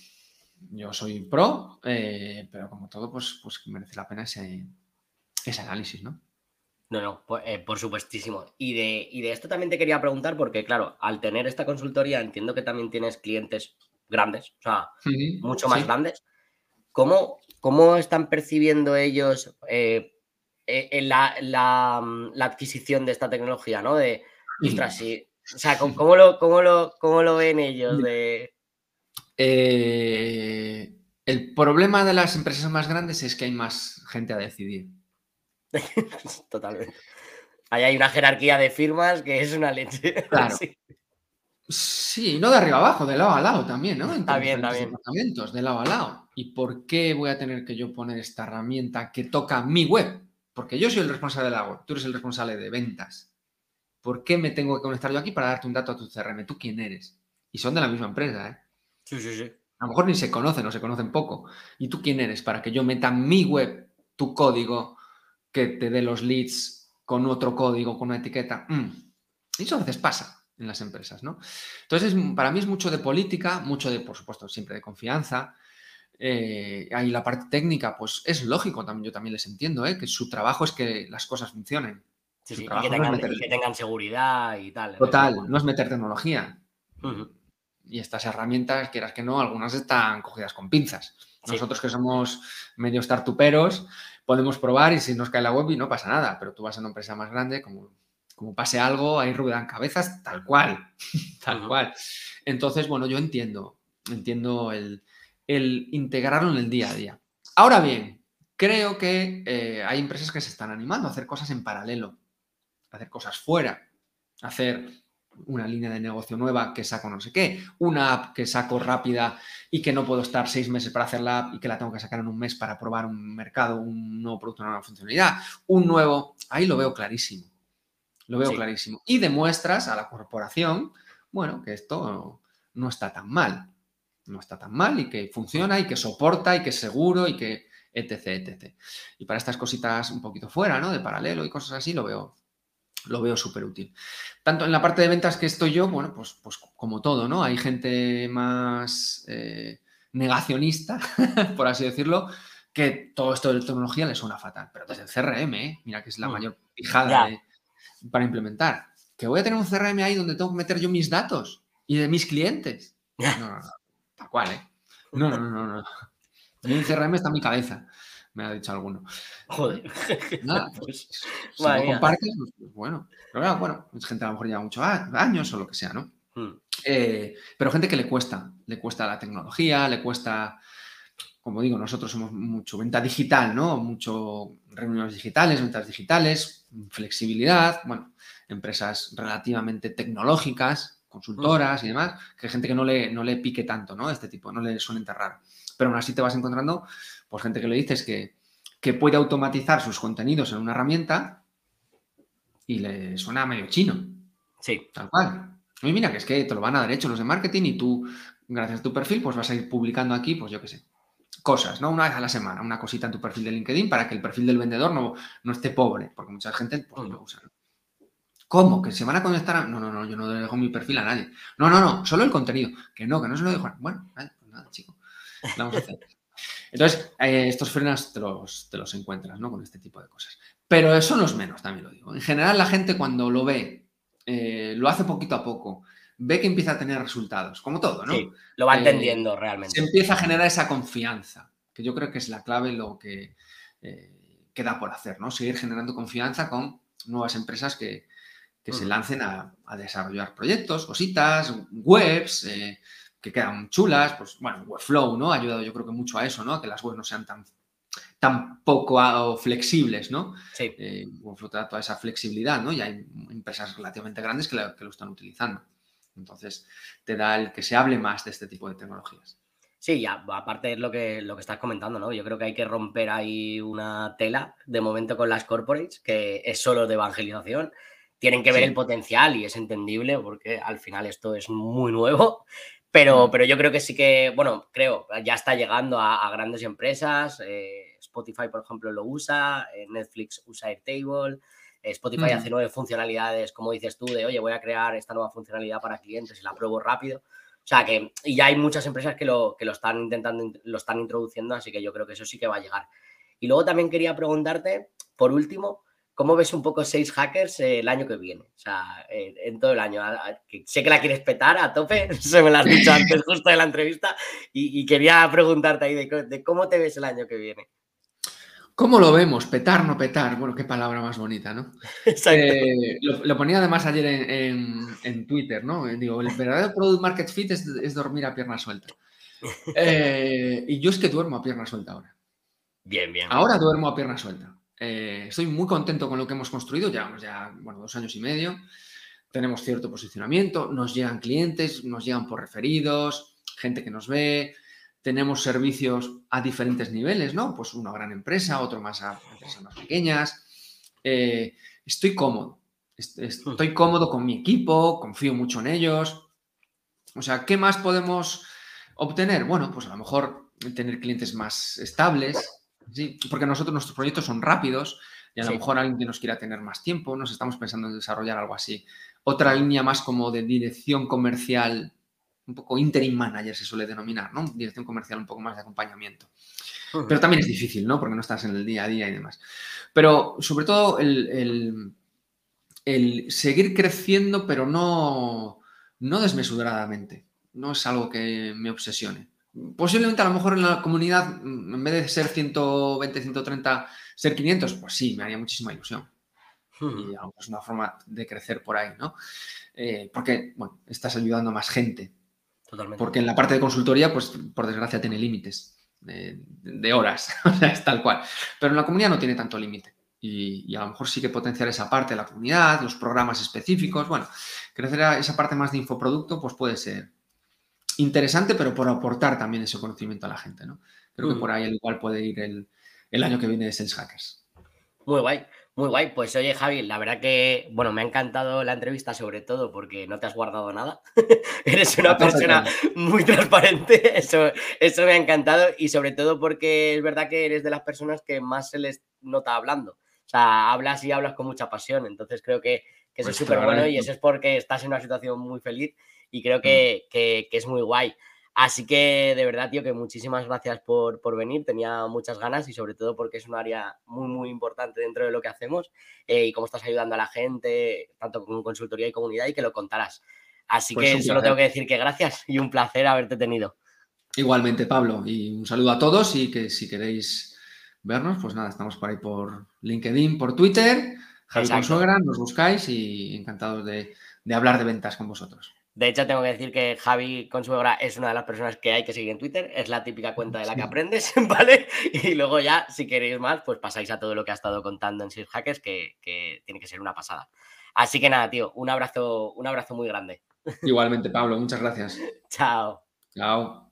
yo soy pro, eh, pero como todo, pues, pues merece la pena ese, ese análisis, ¿no? No, no, por, eh, por supuestísimo. Y de, y de esto también te quería preguntar, porque claro, al tener esta consultoría entiendo que también tienes clientes grandes, o sea, Sí, mucho más sí. grandes. ¿Cómo, cómo están percibiendo ellos eh, eh, en la, la, mm, la adquisición de esta tecnología, ¿no? De, ostras, sí. O sea, ¿cómo, cómo lo, cómo, lo, ¿cómo lo ven ellos? De... Eh, el problema de las empresas más grandes es que hay más gente a decidir. (laughs) Totalmente. Ahí hay una jerarquía de firmas que es una leche. (laughs) Claro. Sí. Sí, no de arriba abajo, de lado a lado también, ¿no? Entre Está bien, está bien. de lado a lado. ¿Y por qué voy a tener que yo poner esta herramienta que toca mi web? Porque yo soy el responsable de la web, tú eres el responsable de ventas. ¿Por qué me tengo que conectar yo aquí para darte un dato a tu CRM? ¿Tú quién eres? Y son de la misma empresa, ¿eh? Sí, sí, sí. A lo mejor ni se conocen o se conocen poco. ¿Y tú quién eres para que yo meta mi web tu código que te dé los leads con otro código, con una etiqueta? Mm. Y eso a veces pasa en las empresas, ¿no? Entonces, es- para mí es mucho de política, mucho de, por supuesto, siempre de confianza. Eh, ahí la parte técnica, pues es lógico, también, yo también les entiendo, ¿eh? que su trabajo es que las cosas funcionen. Sí, Y que, no tengan, meter- y que tengan seguridad y tal. Total, no es meter tecnología. Y estas herramientas, quieras que no, algunas están cogidas con pinzas. Sí. Nosotros que somos medio startuperos, podemos probar y si nos cae la web y no pasa nada, pero tú vas a una empresa más grande, como, como pase algo, ahí ruedan cabezas, tal cual, (laughs) tal cual. Entonces, bueno, yo entiendo, entiendo el, el integrarlo en el día a día. Ahora bien, creo que eh, hay empresas que se están animando a hacer cosas en paralelo, a hacer cosas fuera, a hacer una línea de negocio nueva que saco no sé qué, una app que saco rápida y que no puedo estar seis meses para hacer la app y que la tengo que sacar en un mes para probar un mercado, un nuevo producto, una nueva funcionalidad, un nuevo, ahí lo veo clarísimo, lo veo Sí. clarísimo. Y demuestras a la corporación, bueno, que esto no está tan mal, no está tan mal y que funciona y que soporta y que es seguro y que etc, etc. Y para estas cositas un poquito fuera, ¿no? De paralelo y cosas así, lo veo, lo veo súper útil. Tanto en la parte de ventas que estoy yo, bueno, pues, pues como todo, ¿no? Hay gente más eh, negacionista, (laughs) por así decirlo, que todo esto de tecnología le suena fatal. Pero desde el CRM, ¿eh? mira que es la Mm. mayor pijada de- para implementar. Que voy a tener un CRM ahí donde tengo que meter yo mis datos y de mis clientes. No, no, no. Tal cual, ¿eh? No, no, no, no. no. CRM está en mi cabeza, me ha dicho alguno. Joder. (laughs) Nada, (laughs) Pues, si no compartes, pues, pues bueno. Pero claro, bueno, es gente a lo mejor lleva muchos años o lo que sea, ¿no? mm, Eh, pero gente que le cuesta, le cuesta la tecnología, le cuesta, como digo, nosotros somos mucho venta digital, ¿no? Mucho reuniones digitales, ventas digitales, flexibilidad, bueno, empresas relativamente tecnológicas, consultoras y demás, que hay gente que no le, no le pique tanto, ¿no? Este tipo, no le suele enterrar. Pero aún así te vas encontrando, pues gente que le dices que, que puede automatizar sus contenidos en una herramienta y le suena medio chino. Sí, Tal cual. Y mira, que es que te lo van a dar hecho los de marketing y tú, gracias a tu perfil, pues vas a ir publicando aquí, pues yo qué sé, cosas, ¿no? Una vez a la semana, una cosita en tu perfil de LinkedIn para que el perfil del vendedor no, no esté pobre, porque mucha gente pues, no lo usa. ¿no? ¿Cómo? ¿Que se van a conectar a...? No, no, no, yo no dejo mi perfil a nadie. No, no, no, solo el contenido. Que no, que no se lo dejo. a- Bueno, pues nada, chico. ¿qué vamos a hacer? Entonces, eh, estos frenos te los, te los encuentras, ¿no? Con este tipo de cosas. Pero son los menos, también lo digo. En general, la gente cuando lo ve, eh, lo hace poquito a poco, ve que empieza a tener resultados, como todo, ¿no? sí, lo va Eh, entendiendo Se realmente. empieza a generar esa confianza, que yo creo que es la clave lo que queda por hacer, ¿no? Seguir generando confianza con nuevas empresas que, que se lancen a, a desarrollar proyectos, cositas, webs, eh, que quedan chulas, pues bueno, Webflow, ¿no? Ha ayudado yo creo que mucho a eso, ¿no? A que las webs no sean tan, tan poco ah, flexibles, ¿no? Sí, eh, Webflow te da toda esa flexibilidad, ¿no? Y hay empresas relativamente grandes que, la- que lo están utilizando. Entonces, te da el que se hable más de este tipo de tecnologías. sí, ya, aparte es lo que, lo que estás comentando, ¿no? Yo creo que hay que romper ahí una tela de momento con las corporates, que es solo de evangelización. Tienen que ver Sí. el potencial y es entendible porque al final esto es muy nuevo. Pero, pero yo creo que sí que, bueno, creo, ya está llegando a, a grandes empresas. eh, Spotify, por ejemplo, lo usa, eh, Netflix usa Airtable, eh, Spotify hace nueve funcionalidades, como dices tú, de, oye, voy a crear esta nueva funcionalidad para clientes y la pruebo rápido. O sea que, y ya hay muchas empresas que lo, que lo están intentando, lo están introduciendo, así que yo creo que eso sí que va a llegar. Y luego también quería preguntarte, por último, ¿cómo ves un poco Sales Hackers el año que viene? O sea, en, todo el año. sé que la quieres petar a tope, (laughs) se me lo has dicho antes (laughs) justo de la entrevista, y, quería preguntarte ahí de, cómo te ves el año que viene. ¿Cómo lo vemos? Petar, no petar. Bueno, qué palabra más bonita, ¿no? (laughs) Eh, lo, ponía además ayer en, Twitter, ¿no? Digo, el verdadero product market fit es, dormir a pierna suelta. Eh, y yo es que duermo a pierna suelta ahora. Bien, bien. Ahora duermo a pierna suelta. Eh, estoy muy contento con lo que hemos construido, llevamos ya, bueno, dos años y medio, tenemos cierto posicionamiento, nos llegan clientes, nos llegan por referidos, gente que nos ve, tenemos servicios a diferentes niveles, ¿no? Pues una gran empresa, otro más a empresas más pequeñas. Eh, estoy cómodo, estoy cómodo con mi equipo, confío mucho en ellos. O sea, ¿qué más podemos obtener? Bueno, pues a lo mejor tener clientes más estables, Sí, porque nosotros nuestros proyectos son rápidos y a lo mejor alguien que nos quiera tener más tiempo, nos estamos pensando en desarrollar algo así. Otra línea más como de dirección comercial, un poco interim manager se suele denominar, ¿no? Dirección comercial un poco más de acompañamiento. Pero también es difícil, ¿no? Porque no estás en el día a día y demás. Pero sobre todo el, el seguir creciendo, pero no, no desmesuradamente. No es algo que me obsesione posiblemente a lo mejor en la comunidad, mm, en vez de ser 120, 130, ser 500, pues sí, me haría muchísima ilusión. Y es una forma de crecer por ahí, ¿no? Eh, porque, bueno, estás ayudando a más gente. Totalmente. Porque en la parte de consultoría, pues por desgracia tiene límites de, horas, (laughs) o sea, es tal cual. Pero en la comunidad no tiene tanto límite. Y, a lo mejor sí que potenciar esa parte de la comunidad, los programas específicos, bueno, crecer a esa parte más de infoproducto, pues puede ser, interesante, pero por aportar también ese conocimiento a la gente, ¿no? Creo que mm. por ahí el igual puede ir el, año que viene de Sales Hackers. Muy guay, muy guay. Pues oye, Javi, la verdad que, bueno, me ha encantado la entrevista, sobre todo porque no te has guardado nada. (laughs) Eres una persona muy transparente, (laughs) eso, eso me ha encantado. Y sobre todo porque es verdad que eres de las personas que más se les nota hablando. O sea, hablas y hablas con mucha pasión. Entonces creo que, que eso es súper pues bueno y eso es porque estás en una situación muy feliz y creo mm. que, es muy guay. Así que de verdad, tío, que muchísimas gracias por, venir. Tenía muchas ganas y sobre todo porque es un área muy, muy importante dentro de lo que hacemos eh, y cómo estás ayudando a la gente, tanto con consultoría y comunidad, y que lo contarás. Así pues que solo tengo que decir que gracias y un placer haberte tenido. Igualmente, Pablo, y un saludo a todos y que si queréis vernos, pues nada, estamos por ahí por LinkedIn, por Twitter, Javi Consuegra, nos buscáis y encantados de hablar de ventas con vosotros. De hecho, tengo que decir que Javi Consuegra es una de las personas que hay que seguir en Twitter. Es la típica cuenta de la que aprendes, (laughs) ¿vale? Y luego ya, si queréis más, pues pasáis a todo lo que ha estado contando en Six Hackers, que, tiene que ser una pasada. Así que nada, tío, un abrazo, un abrazo muy grande. Igualmente, Pablo, muchas gracias. (laughs) Chao. Chao.